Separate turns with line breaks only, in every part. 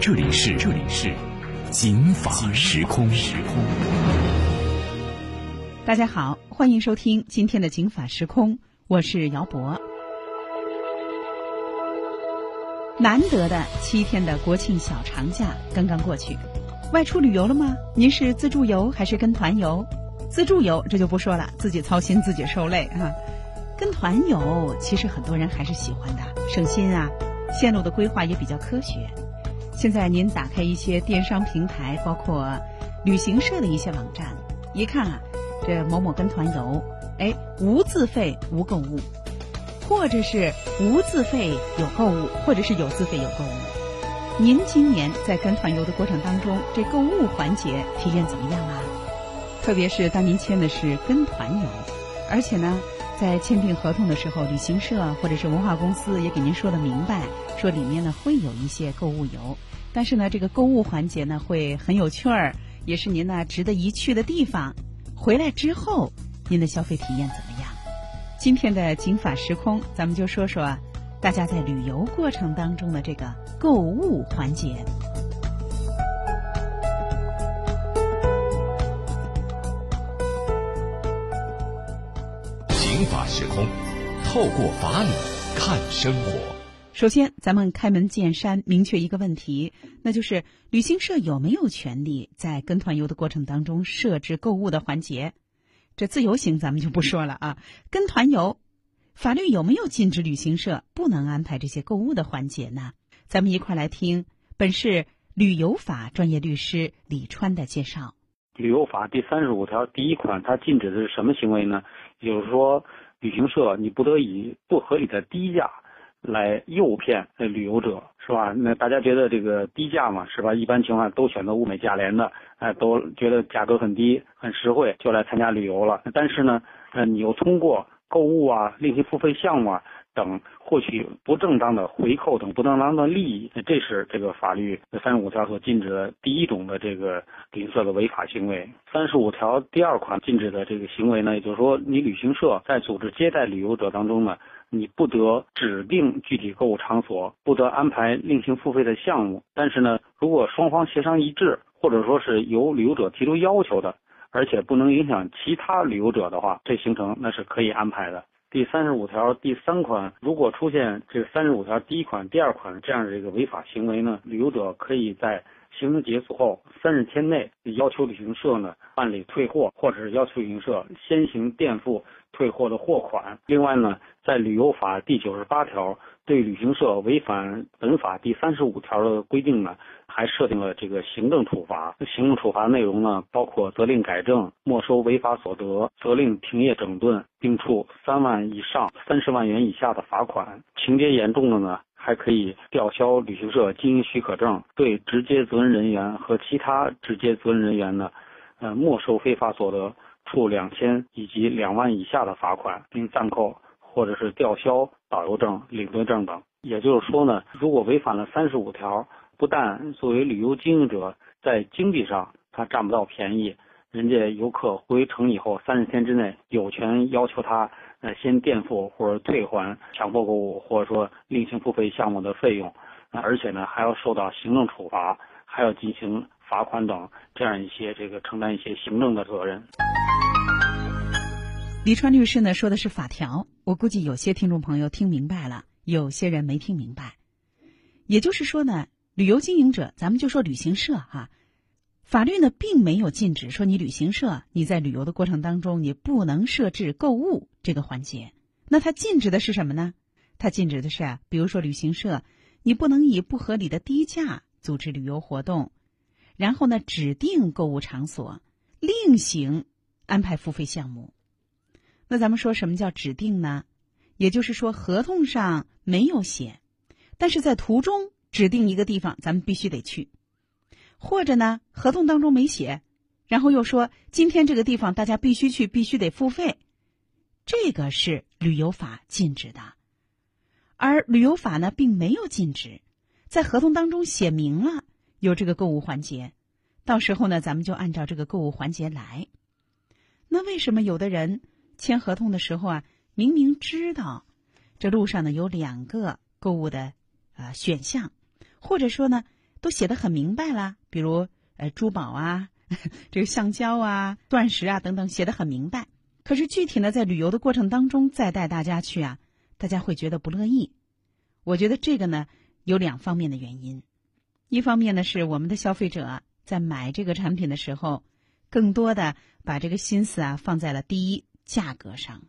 这里是这里是警法时空时空。
大家好，欢迎收听今天的警法时空，我是姚博。难得的七天的国庆小长假刚刚过去，外出旅游了吗？您是自助游还是跟团游？自助游这就不说了，自己操心自己受累啊。跟团游其实很多人还是喜欢的，省心啊，线路的规划也比较科学。现在您打开一些电商平台，包括旅行社的一些网站，一看啊，这某某跟团游，哎，无自费无购物，或者是无自费有购物，或者是有自费有购物。您今年在跟团游的过程当中，这购物环节体验怎么样啊？特别是当您签的是跟团游，而且呢，在签订合同的时候，旅行社或者是文化公司也给您说的明白，说里面呢会有一些购物游。但是呢，这个购物环节呢会很有趣儿，也是您呢值得一去的地方。回来之后，您的消费体验怎么样？今天的警法时空，咱们就说说大家在旅游过程当中的这个购物环节。
警法时空，透过法理看生活。
首先，咱们开门见山，明确一个问题，那就是旅行社有没有权利在跟团游的过程当中设置购物的环节？这自由行咱们就不说了啊。跟团游，法律有没有禁止旅行社不能安排这些购物的环节呢？咱们一块来听本市旅游法专业律师李川的介绍。
旅游法第三十五条第一款，它禁止的是什么行为呢？就是说，旅行社你不得以不合理的低价。来诱骗旅游者是吧？那大家觉得这个低价嘛是吧？一般情况都选择物美价廉的，哎，都觉得价格很低很实惠，就来参加旅游了。但是呢，呃，你又通过购物啊、另行付费项目啊等获取不正当的回扣等不正当的利益，这是这个法律三十五条所禁止的第一种的这个旅行社的违法行为。三十五条第二款禁止的这个行为呢，也就是说，你旅行社在组织接待旅游者当中呢。你不得指定具体购物场所，不得安排另行付费的项目。但是呢，如果双方协商一致，或者说是由旅游者提出要求的，而且不能影响其他旅游者的话，这行程那是可以安排的。第三十五条第三款，如果出现这三十五条第一款、第二款这样的这个违法行为呢，旅游者可以在行程结束后三十天内要求旅行社呢办理退货，或者是要求旅行社先行垫付。退货的货款。另外呢，在旅游法第九十八条对旅行社违反本法第三十五条的规定呢，还设定了这个行政处罚。行政处罚内容呢，包括责令改正、没收违法所得、责令停业整顿，并处三万以上三十万元以下的罚款。情节严重的呢，还可以吊销旅行社经营许可证，对直接责任人员和其他直接责任人员呢，呃，没收非法所得。处两千以及两万以下的罚款，并暂扣或者是吊销导游证、领队证等。也就是说呢，如果违反了三十五条，不但作为旅游经营者在经济上他占不到便宜，人家游客回城以后三十天之内有权要求他先垫付或者退还强迫购物或者说另行付费项目的费用，而且呢还要受到行政处罚，还要进行罚款等这样一些这个承担一些行政的责任。
黎川律师呢说的是法条，我估计有些听众朋友听明白了，有些人没听明白。也就是说呢，旅游经营者，咱们就说旅行社哈，法律呢并没有禁止说你旅行社你在旅游的过程当中你不能设置购物这个环节。那它禁止的是什么呢？它禁止的是，比如说旅行社，你不能以不合理的低价组织旅游活动，然后呢指定购物场所，另行安排付费项目。那咱们说什么叫指定呢？也就是说，合同上没有写，但是在途中指定一个地方，咱们必须得去；或者呢，合同当中没写，然后又说今天这个地方大家必须去，必须得付费，这个是旅游法禁止的。而旅游法呢，并没有禁止，在合同当中写明了有这个购物环节，到时候呢，咱们就按照这个购物环节来。那为什么有的人签合同的时候啊，明明知道这路上呢有两个购物的啊选项，或者说呢都写的很明白了，比如呃珠宝啊、这个橡胶啊、钻石啊等等写的很明白，可是具体呢在旅游的过程当中再带大家去啊。大家会觉得不乐意，我觉得这个呢有两方面的原因，一方面呢是我们的消费者在买这个产品的时候，更多的把这个心思啊放在了第一价格上，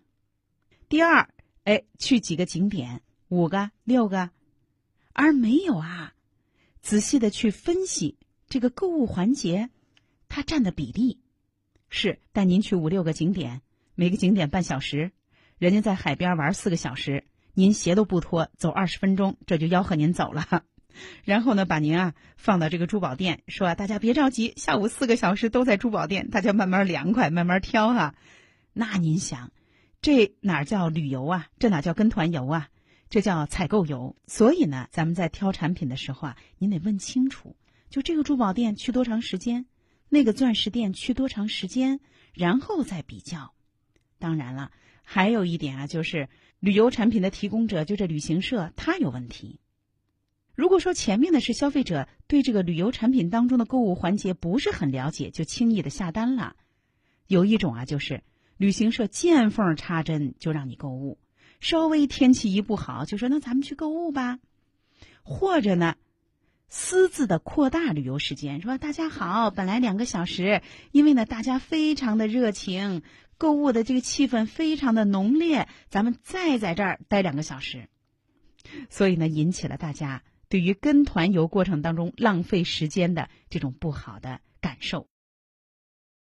第二，哎去几个景点五个六个，而没有啊仔细的去分析这个购物环节它占的比例，是带您去五六个景点，每个景点半小时。人家在海边玩四个小时，您鞋都不脱，走二十分钟，这就吆喝您走了。然后呢，把您啊放到这个珠宝店，说啊大家别着急，下午四个小时都在珠宝店，大家慢慢凉快，慢慢挑哈。那您想，这哪叫旅游啊？这哪叫跟团游啊？这叫采购游。所以呢，咱们在挑产品的时候啊，您得问清楚，就这个珠宝店去多长时间，那个钻石店去多长时间，然后再比较。当然了。还有一点啊，就是旅游产品的提供者，就这旅行社，他有问题。如果说前面的是消费者对这个旅游产品当中的购物环节不是很了解，就轻易的下单了；有一种啊，就是旅行社见缝插针就让你购物，稍微天气一不好，就说那咱们去购物吧；或者呢，私自的扩大旅游时间，说大家好，本来两个小时，因为呢大家非常的热情。购物的这个气氛非常的浓烈，咱们再在这儿待两个小时，所以呢，引起了大家对于跟团游过程当中浪费时间的这种不好的感受。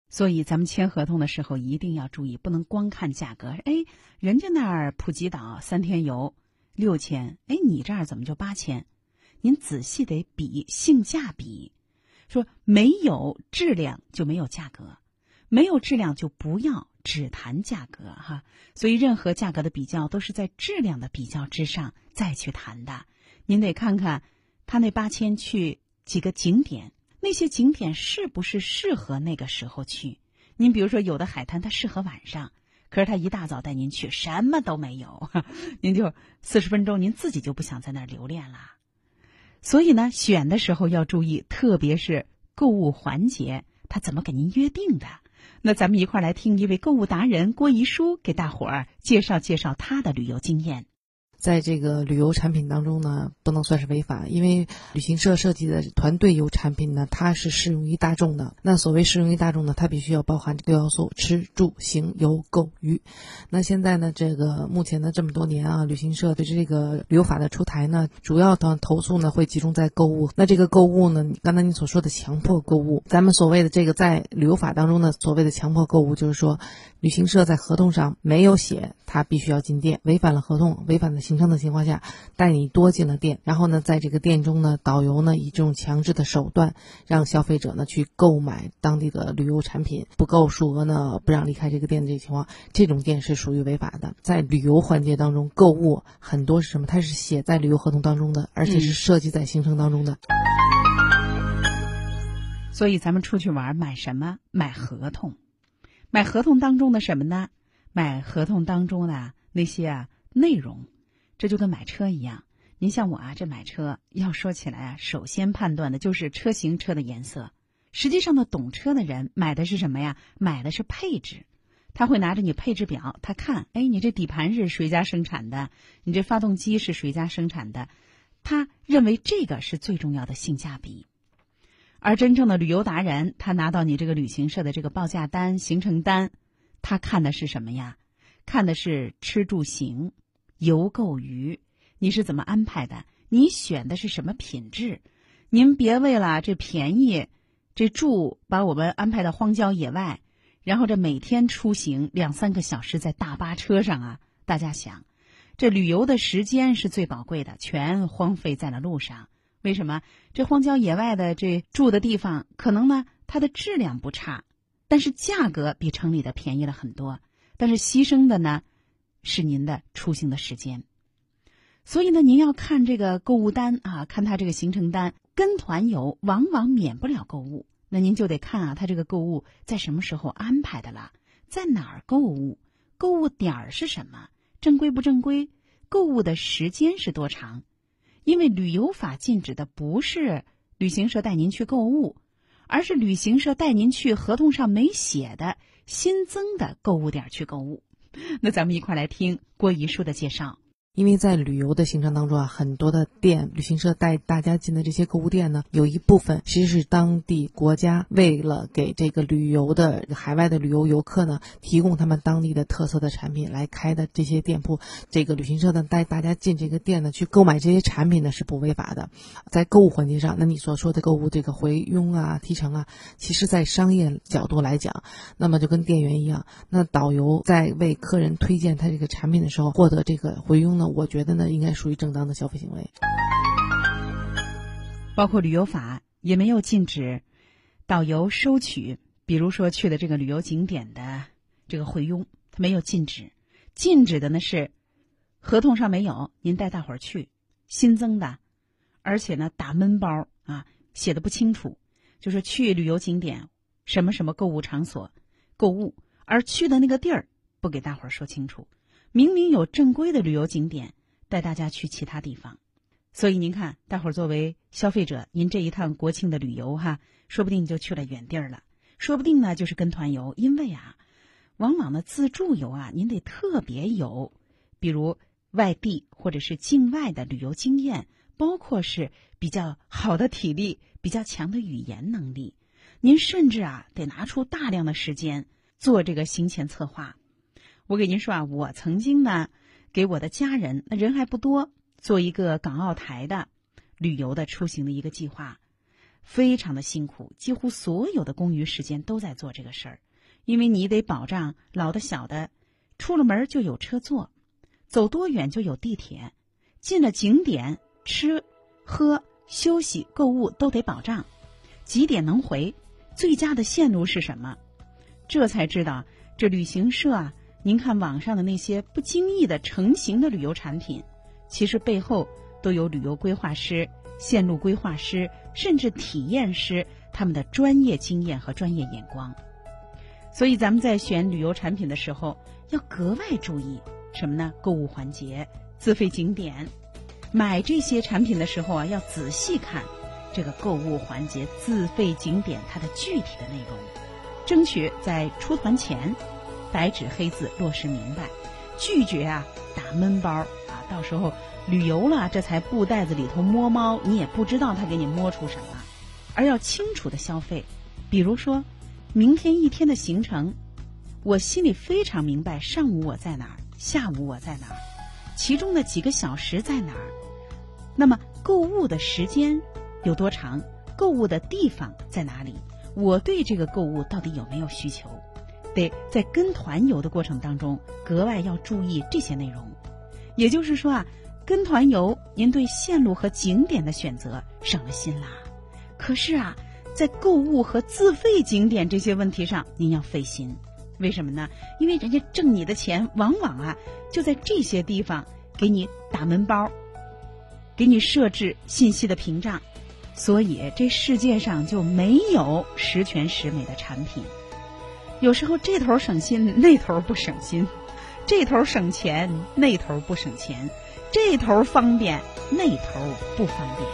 所以咱们签合同的时候一定要注意，不能光看价格。哎，人家那儿普吉岛三天游六千，哎，你这儿怎么就八千？您仔细得比性价比，说没有质量就没有价格，没有质量就不要。只谈价格哈，所以任何价格的比较都是在质量的比较之上再去谈的。您得看看他那八千去几个景点，那些景点是不是适合那个时候去？您比如说，有的海滩它适合晚上，可是他一大早带您去，什么都没有，您就四十分钟，您自己就不想在那儿留恋了。所以呢，选的时候要注意，特别是购物环节，他怎么给您约定的？那咱们一块儿来听一位购物达人郭怡舒给大伙儿介绍介绍他的旅游经验。
在这个旅游产品当中呢，不能算是违法，因为旅行社设计的团队游产品呢，它是适用于大众的。那所谓适用于大众呢，它必须要包含六要素：吃、住、行、游、购、娱。那现在呢，这个目前的这么多年啊，旅行社对这个旅游法的出台呢，主要的投诉呢会集中在购物。那这个购物呢，刚才你所说的强迫购物，咱们所谓的这个在旅游法当中呢，所谓的强迫购物，就是说旅行社在合同上没有写他必须要进店，违反了合同，违反了。行程的情况下，带你多进了店，然后呢，在这个店中呢，导游呢以这种强制的手段，让消费者呢去购买当地的旅游产品，不够数额呢不让离开这个店的这个情况，这种店是属于违法的。在旅游环节当中，购物很多是什么？它是写在旅游合同当中的，而且是设计在行程当中的。
所以咱们出去玩买什么？买合同，买合同当中的什么呢？买合同当中的那些啊。内容，这就跟买车一样。您像我啊，这买车要说起来啊，首先判断的就是车型、车的颜色。实际上呢，懂车的人买的是什么呀？买的是配置。他会拿着你配置表，他看，哎，你这底盘是谁家生产的？你这发动机是谁家生产的？他认为这个是最重要的性价比。而真正的旅游达人，他拿到你这个旅行社的这个报价单、行程单，他看的是什么呀？看的是吃住行。游购娱，你是怎么安排的？你选的是什么品质？您别为了这便宜，这住把我们安排到荒郊野外，然后这每天出行两三个小时在大巴车上啊！大家想，这旅游的时间是最宝贵的，全荒废在了路上。为什么？这荒郊野外的这住的地方，可能呢它的质量不差，但是价格比城里的便宜了很多。但是牺牲的呢，是您的出行的时间。所以呢，您要看这个购物单啊，看他这个行程单。跟团游往往免不了购物，那您就得看啊，他这个购物在什么时候安排的了，在哪儿购物，购物点儿是什么，正规不正规，购物的时间是多长？因为旅游法禁止的不是旅行社带您去购物，而是旅行社带您去合同上没写的新增的购物点去购物。那咱们一块来听郭姨叔的介绍。
因为在旅游的行程当中啊，很多的店，旅行社带大家进的这些购物店呢，有一部分其实是当地国家为了给这个旅游的海外的旅游游客呢，提供他们当地的特色的产品来开的这些店铺。这个旅行社呢带大家进这个店呢去购买这些产品呢是不违法的。在购物环节上，那你所说的购物这个回佣啊、提成啊，其实在商业角度来讲，那么就跟店员一样，那导游在为客人推荐他这个产品的时候获得这个回佣呢？我觉得呢，应该属于正当的消费行为。
包括旅游法也没有禁止导游收取，比如说去的这个旅游景点的这个回佣，它没有禁止。禁止的呢是合同上没有，您带大伙儿去新增的，而且呢打闷包啊，写的不清楚，就是去旅游景点什么什么购物场所购物，而去的那个地儿不给大伙儿说清楚。明明有正规的旅游景点，带大家去其他地方，所以您看，大伙儿作为消费者，您这一趟国庆的旅游哈，说不定就去了远地儿了，说不定呢就是跟团游，因为啊，往往呢自助游啊，您得特别有，比如外地或者是境外的旅游经验，包括是比较好的体力、比较强的语言能力，您甚至啊得拿出大量的时间做这个行前策划。我给您说啊，我曾经呢，给我的家人，那人还不多，做一个港澳台的旅游的出行的一个计划，非常的辛苦，几乎所有的公余时间都在做这个事儿，因为你得保障老的小的，出了门就有车坐，走多远就有地铁，进了景点吃喝休息购物都得保障，几点能回，最佳的线路是什么，这才知道这旅行社啊。您看网上的那些不经意的成型的旅游产品，其实背后都有旅游规划师、线路规划师，甚至体验师他们的专业经验和专业眼光。所以咱们在选旅游产品的时候，要格外注意什么呢？购物环节、自费景点，买这些产品的时候啊，要仔细看这个购物环节、自费景点它的具体的内容，争取在出团前。白纸黑字落实明白，拒绝啊打闷包啊！到时候旅游了，这才布袋子里头摸猫，你也不知道他给你摸出什么。而要清楚的消费，比如说，明天一天的行程，我心里非常明白，上午我在哪儿，下午我在哪儿，其中的几个小时在哪儿。那么购物的时间有多长？购物的地方在哪里？我对这个购物到底有没有需求？得在跟团游的过程当中格外要注意这些内容，也就是说啊，跟团游您对线路和景点的选择省了心啦。可是啊，在购物和自费景点这些问题上，您要费心。为什么呢？因为人家挣你的钱，往往啊就在这些地方给你打门包，给你设置信息的屏障，所以这世界上就没有十全十美的产品。有时候这头省心，那头不省心；这头省钱，那头不省钱；这头方便，那头不方便。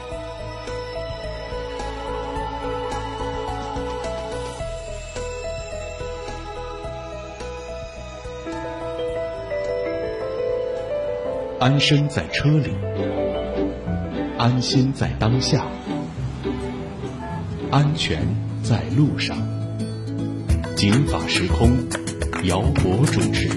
安身在车里，安心在当下，安全在路上。警法时空，姚博主持。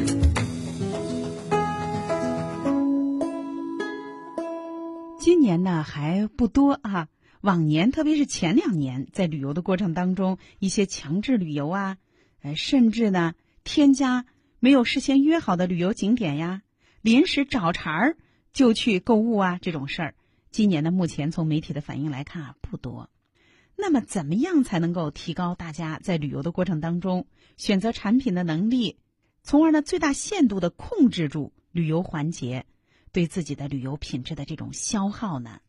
今年呢还不多啊，往年特别是前两年，在旅游的过程当中，一些强制旅游啊，呃，甚至呢添加没有事先约好的旅游景点呀，临时找茬儿就去购物啊，这种事儿，今年呢，目前从媒体的反应来看啊，不多。那么，怎么样才能够提高大家在旅游的过程当中选择产品的能力，从而呢最大限度的控制住旅游环节对自己的旅游品质的这种消耗呢？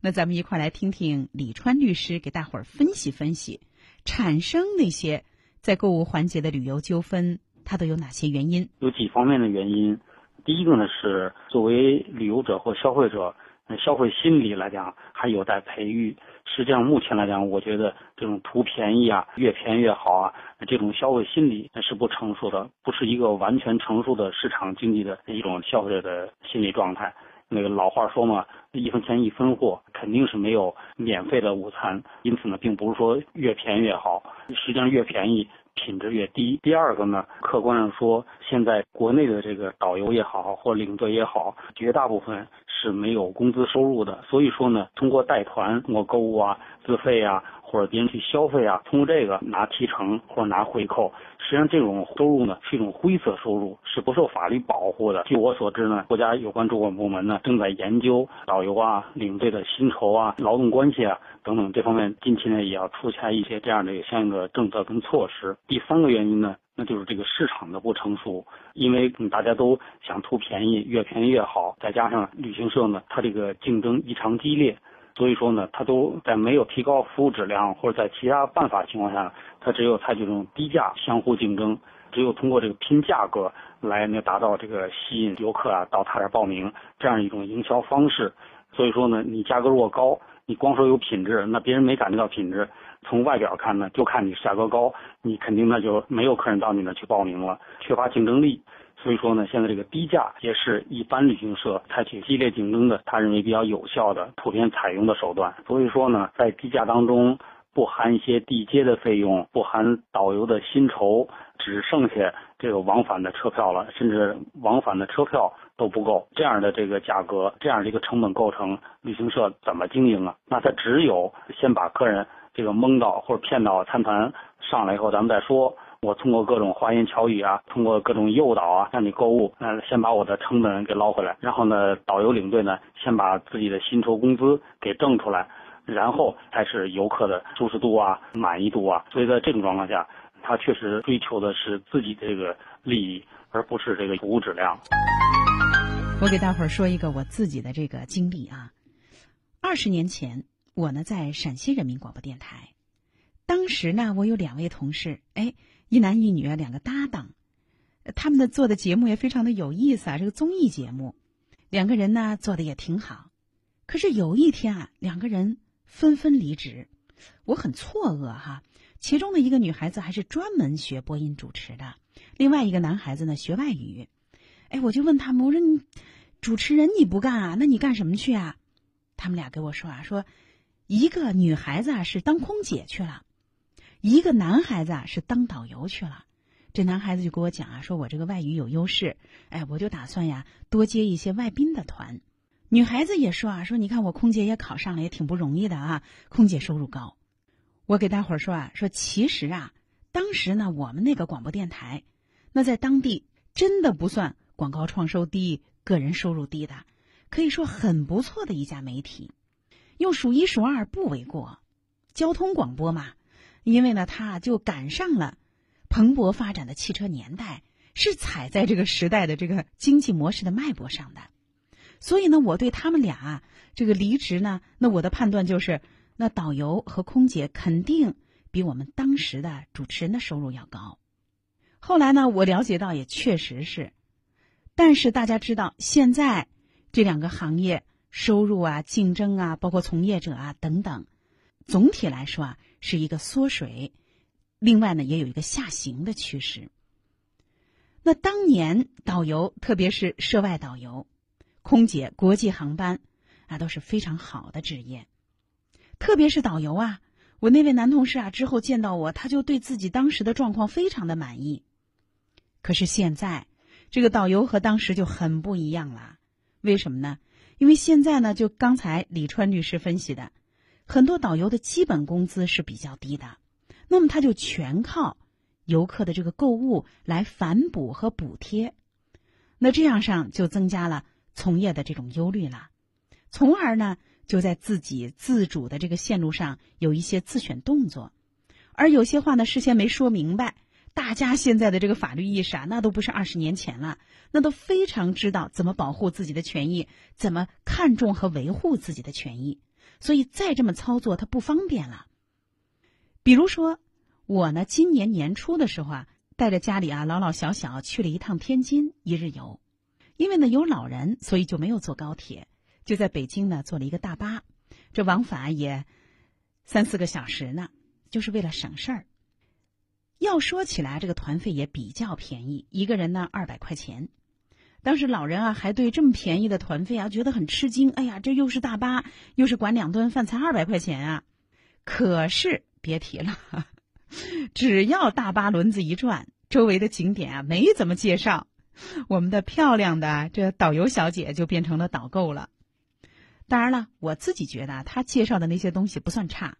那咱们一块儿来听听李川律师给大伙儿分析分析，产生那些在购物环节的旅游纠纷，它都有哪些原因？
有几方面的原因。第一个呢是作为旅游者或消费者，消费心理来讲还有待培育。实际上，目前来讲，我觉得这种图便宜啊，越便宜越好啊，这种消费心理是不成熟的，不是一个完全成熟的市场经济的一种消费者的心理状态。那个老话说嘛，一分钱一分货，肯定是没有免费的午餐。因此呢，并不是说越便宜越好，实际上越便宜品质越低。第二个呢，客观上说，现在国内的这个导游也好，或领队也好，绝大部分。是没有工资收入的，所以说呢，通过带团、我购物啊、自费啊，或者别人去消费啊，通过这个拿提成或者拿回扣，实际上这种收入呢是一种灰色收入，是不受法律保护的。据我所知呢，国家有关主管部门呢正在研究导游啊、领队的薪酬啊、劳动关系啊等等这方面，近期呢也要出台一些这样的相应的政策跟措施。第三个原因呢。那就是这个市场的不成熟，因为大家都想图便宜，越便宜越好。再加上旅行社呢，它这个竞争异常激烈，所以说呢，它都在没有提高服务质量或者在其他办法情况下，它只有采取这种低价相互竞争，只有通过这个拼价格来呢达到这个吸引游客啊到他这报名这样一种营销方式。所以说呢，你价格如果高，你光说有品质，那别人没感觉到品质。从外表看呢，就看你价格高，你肯定那就没有客人到你那去报名了，缺乏竞争力。所以说呢，现在这个低价也是一般旅行社采取激烈竞争的，他认为比较有效的、普遍采用的手段。所以说呢，在低价当中不含一些地接的费用，不含导游的薪酬，只剩下这个往返的车票了，甚至往返的车票都不够。这样的这个价格，这样的一个成本构成，旅行社怎么经营啊？那他只有先把客人。这个蒙到或者骗到参团上来以后，咱们再说。我通过各种花言巧语啊，通过各种诱导啊，让你购物，嗯，先把我的成本给捞回来。然后呢，导游领队呢，先把自己的薪酬工资给挣出来，然后才是游客的舒适度啊、满意度啊。所以在这种状况下，他确实追求的是自己这个利益，而不是这个服务质量。
我给大伙儿说一个我自己的这个经历啊，二十年前。我呢，在陕西人民广播电台，当时呢，我有两位同事，哎，一男一女，两个搭档，他们的做的节目也非常的有意思啊，这个综艺节目，两个人呢做的也挺好，可是有一天啊，两个人纷纷离职，我很错愕哈。其中的一个女孩子还是专门学播音主持的，另外一个男孩子呢学外语，哎，我就问他们，我说你主持人你不干啊，那你干什么去啊？他们俩给我说啊，说。一个女孩子啊是当空姐去了，一个男孩子啊是当导游去了。这男孩子就跟我讲啊，说我这个外语有优势，哎，我就打算呀多接一些外宾的团。女孩子也说啊，说你看我空姐也考上了，也挺不容易的啊，空姐收入高。我给大伙儿说啊，说其实啊，当时呢我们那个广播电台，那在当地真的不算广告创收低、个人收入低的，可以说很不错的一家媒体。用数一数二不为过，交通广播嘛，因为呢，他就赶上了蓬勃发展的汽车年代，是踩在这个时代的这个经济模式的脉搏上的。所以呢，我对他们俩这个离职呢，那我的判断就是，那导游和空姐肯定比我们当时的主持人的收入要高。后来呢，我了解到也确实是，但是大家知道，现在这两个行业。收入啊，竞争啊，包括从业者啊等等，总体来说啊，是一个缩水。另外呢，也有一个下行的趋势。那当年导游，特别是涉外导游、空姐、国际航班啊，都是非常好的职业。特别是导游啊，我那位男同事啊，之后见到我，他就对自己当时的状况非常的满意。可是现在，这个导游和当时就很不一样了。为什么呢？因为现在呢，就刚才李川律师分析的，很多导游的基本工资是比较低的，那么他就全靠游客的这个购物来反哺和补贴，那这样上就增加了从业的这种忧虑了，从而呢就在自己自主的这个线路上有一些自选动作，而有些话呢事先没说明白。大家现在的这个法律意识啊，那都不是二十年前了，那都非常知道怎么保护自己的权益，怎么看重和维护自己的权益，所以再这么操作，它不方便了。比如说，我呢，今年年初的时候啊，带着家里啊老老小小去了一趟天津一日游，因为呢有老人，所以就没有坐高铁，就在北京呢坐了一个大巴，这往返也三四个小时呢，就是为了省事儿。要说起来，这个团费也比较便宜，一个人呢二百块钱。当时老人啊还对这么便宜的团费啊觉得很吃惊。哎呀，这又是大巴，又是管两顿饭，才二百块钱啊！可是别提了，只要大巴轮子一转，周围的景点啊没怎么介绍，我们的漂亮的这导游小姐就变成了导购了。当然了，我自己觉得她介绍的那些东西不算差，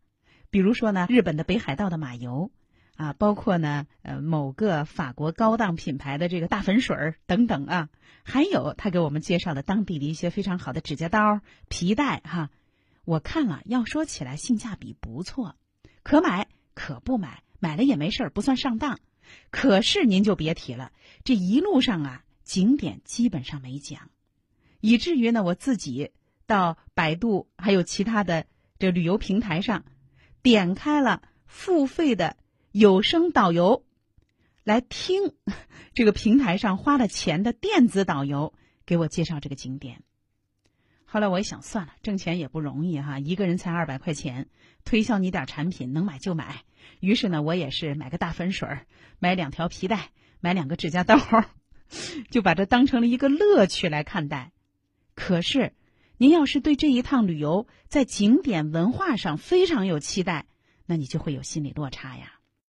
比如说呢，日本的北海道的马油。啊，包括呢，呃，某个法国高档品牌的这个大粉水儿等等啊，还有他给我们介绍的当地的一些非常好的指甲刀、皮带哈。我看了，要说起来性价比不错，可买可不买，买了也没事儿，不算上当。可是您就别提了，这一路上啊，景点基本上没讲，以至于呢，我自己到百度还有其他的这旅游平台上，点开了付费的。有声导游来听 这个平台上花了钱的电子导游给我介绍这个景点。后来我一想，算了，挣钱也不容易哈，一个人才二百块钱，推销你点产品，能买就买。于是呢，我也是买个大粉水，买两条皮带，买两个指甲刀，就把这当成了一个乐趣来看待。可是，您要是对这一趟旅游在景点文化上非常有期待，那你就会有心理落差呀。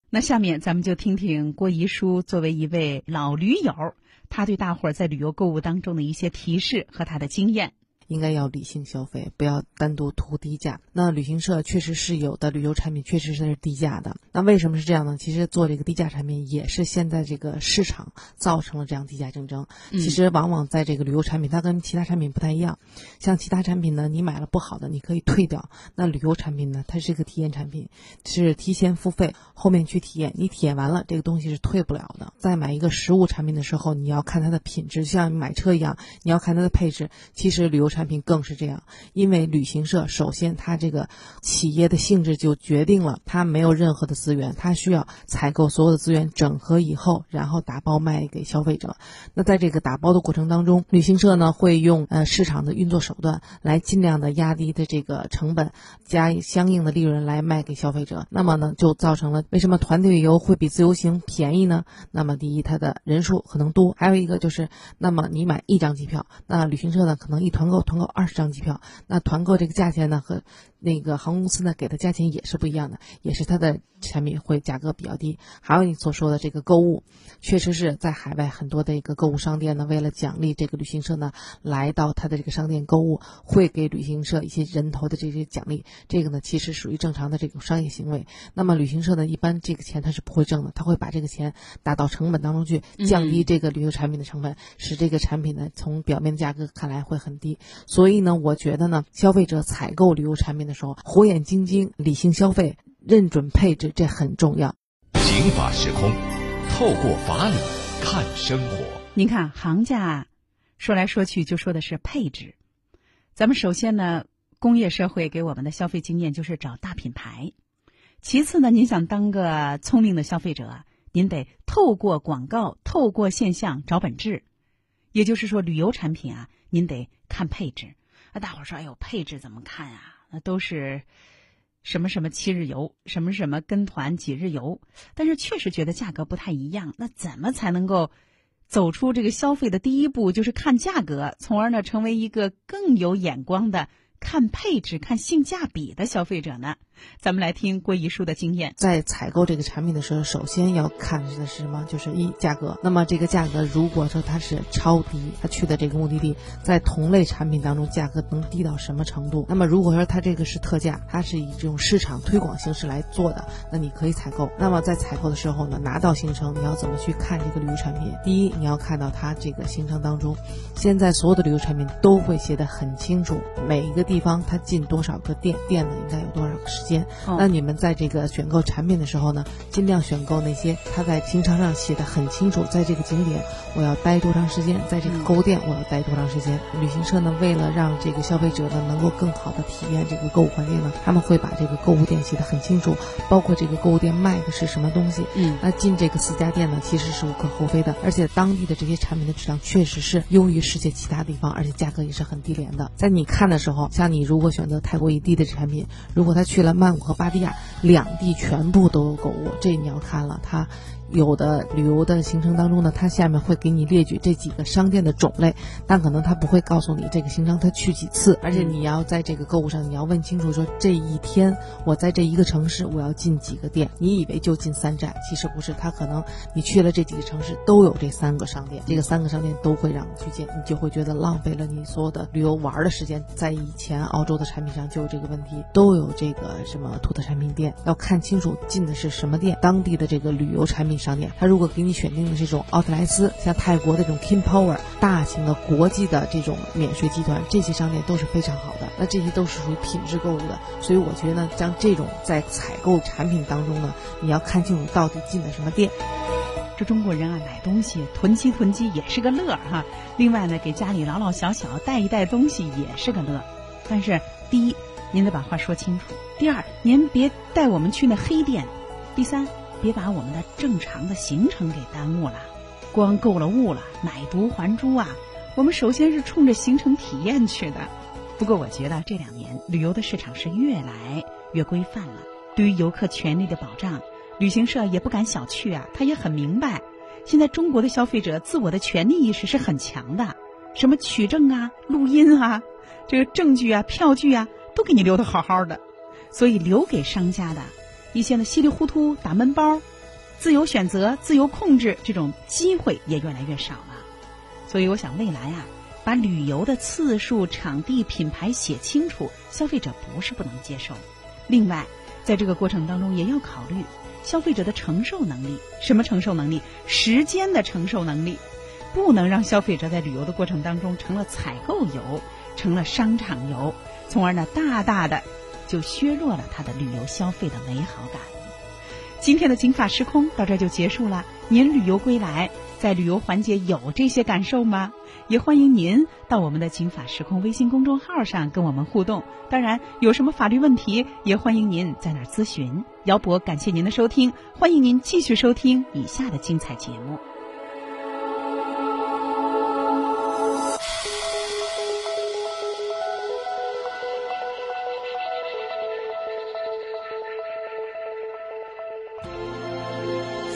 那下面咱们就听听郭姨叔作为一位老驴友，他对大伙儿在旅游购物当中的一些提示和他的经验。
应该要理性消费，不要单独图低价。那旅行社确实是有的旅游产品确实是低价的。那为什么是这样呢？其实做这个低价产品也是现在这个市场造成了这样低价竞争。其实往往在这个旅游产品，它跟其他产品不太一样。像其他产品呢，你买了不好的你可以退掉。那旅游产品呢，它是一个体验产品，是提前付费，后面去体验。你体验完了，这个东西是退不了的。在买一个实物产品的时候，你要看它的品质，像买车一样，你要看它的配置。其实旅游产产品更是这样，因为旅行社首先它这个企业的性质就决定了它没有任何的资源，它需要采购所有的资源整合以后，然后打包卖给消费者。那在这个打包的过程当中，旅行社呢会用呃市场的运作手段来尽量的压低的这个成本，加相应的利润来卖给消费者。那么呢就造成了为什么团队旅游会比自由行便宜呢？那么第一，它的人数可能多，还有一个就是，那么你买一张机票，那旅行社呢可能一团购。团购二十张机票，那团购这个价钱呢和。那个航空公司呢给的价钱也是不一样的，也是它的产品会价格比较低。还有你所说的这个购物，确实是在海外很多的一个购物商店呢，为了奖励这个旅行社呢来到他的这个商店购物，会给旅行社一些人头的这些奖励。这个呢其实属于正常的这种商业行为。那么旅行社呢一般这个钱他是不会挣的，他会把这个钱打到成本当中去，降低这个旅游产品的成本，使这个产品呢从表面的价格看来会很低。所以呢，我觉得呢，消费者采购旅游产品。的时候，火眼金睛、理性消费、认准配置，这很重要。
刑法时空，透过法理看生活。
您看，行家说来说去就说的是配置。咱们首先呢，工业社会给我们的消费经验就是找大品牌。其次呢，您想当个聪明的消费者，您得透过广告、透过现象找本质。也就是说，旅游产品啊，您得看配置。那大伙说：“哎呦，配置怎么看啊？”那都是什么什么七日游，什么什么跟团几日游，但是确实觉得价格不太一样。那怎么才能够走出这个消费的第一步，就是看价格，从而呢成为一个更有眼光的？看配置、看性价比的消费者呢？咱们来听郭姨叔的经验。
在采购这个产品的时候，首先要看的是什么？就是一价格。那么这个价格，如果说它是超低，它去的这个目的地在同类产品当中价格能低到什么程度？那么如果说它这个是特价，它是以这种市场推广形式来做的，那你可以采购。那么在采购的时候呢，拿到行程，你要怎么去看这个旅游产品？第一，你要看到它这个行程当中，现在所有的旅游产品都会写的很清楚，每一个。地方它进多少个店，店呢应该有多少个时间。
哦
那你们在这个选购产品的时候呢，尽量选购那些它在行程上写的很清楚，在这个景点我要待多长时间，在这个购物店我要待多长时间。旅行社呢，为了让这个消费者呢能够更好的体验这个购物环境呢，他们会把这个购物店写的很清楚，包括这个购物店卖的是什么东西。
嗯
那进这个四家店呢，其实是无可厚非的，而且当地的这些产品的质量确实是优于世界其他地方，而且价格也是很低廉的。在你看的时候，像你如果选择泰国一地的产品，如果他去了曼谷和芭提雅两地全部都有购物，这你要看了他。有的旅游的行程当中呢，它下面会给你列举这几个商店的种类，但可能它不会告诉你这个行程它去几次，而且你要在这个购物上你要问清楚，说这一天我在这一个城市我要进几个店，你以为就进三站，其实不是，它可能你去了这几个城市都有这三个商店，这个三个商店都会让你去进，你就会觉得浪费了你所有的旅游玩的时间。在以前澳洲的产品上就有这个问题，都有这个什么土特产品店，要看清楚进的是什么店，当地的这个旅游产品商店，它如果给你选定的这种奥特莱斯，像泰国的这种 King Power 大型的国际的这种免税集团，这些商店都是非常好的，那这些都是属于品质购物的，所以我觉得呢，像这种在采购产品当中呢，你要看清楚到底进的什么店。
这中国人啊，买东西囤积囤积也是个乐儿哈。另外呢，给家里老老小小带一带东西也是个乐。但是第一，您得把话说清楚；第二，您别带我们去那黑店；第三，别把我们的正常的行程给耽误了。光购了物了，买椟还珠啊！我们首先是冲着行程体验去的。不过我觉得这两年旅游的市场是越来越规范了，对于游客权利的保障。旅行社也不敢小觑啊，他也很明白，现在中国的消费者自我的权利意识是很强的，什么取证啊、录音啊、这个证据啊、票据啊，都给你留得好好的，所以留给商家的一些呢稀里糊涂打闷包、自由选择、自由控制这种机会也越来越少了。所以我想未来啊，把旅游的次数、场地、品牌写清楚，消费者不是不能接受。另外，在这个过程当中也要考虑。消费者的承受能力，什么承受能力？时间的承受能力，不能让消费者在旅游的过程当中成了采购游，成了商场游，从而呢大大的就削弱了他的旅游消费的美好感。今天的金法时空到这就结束了。您旅游归来，在旅游环节有这些感受吗？也欢迎您到我们的“金法时空”微信公众号上跟我们互动。当然，有什么法律问题，也欢迎您在那儿咨询。姚博，感谢您的收听，欢迎您继续收听以下的精彩节目。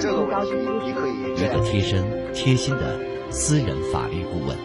这个问题你可以
一个贴身、贴心的私人法律顾问。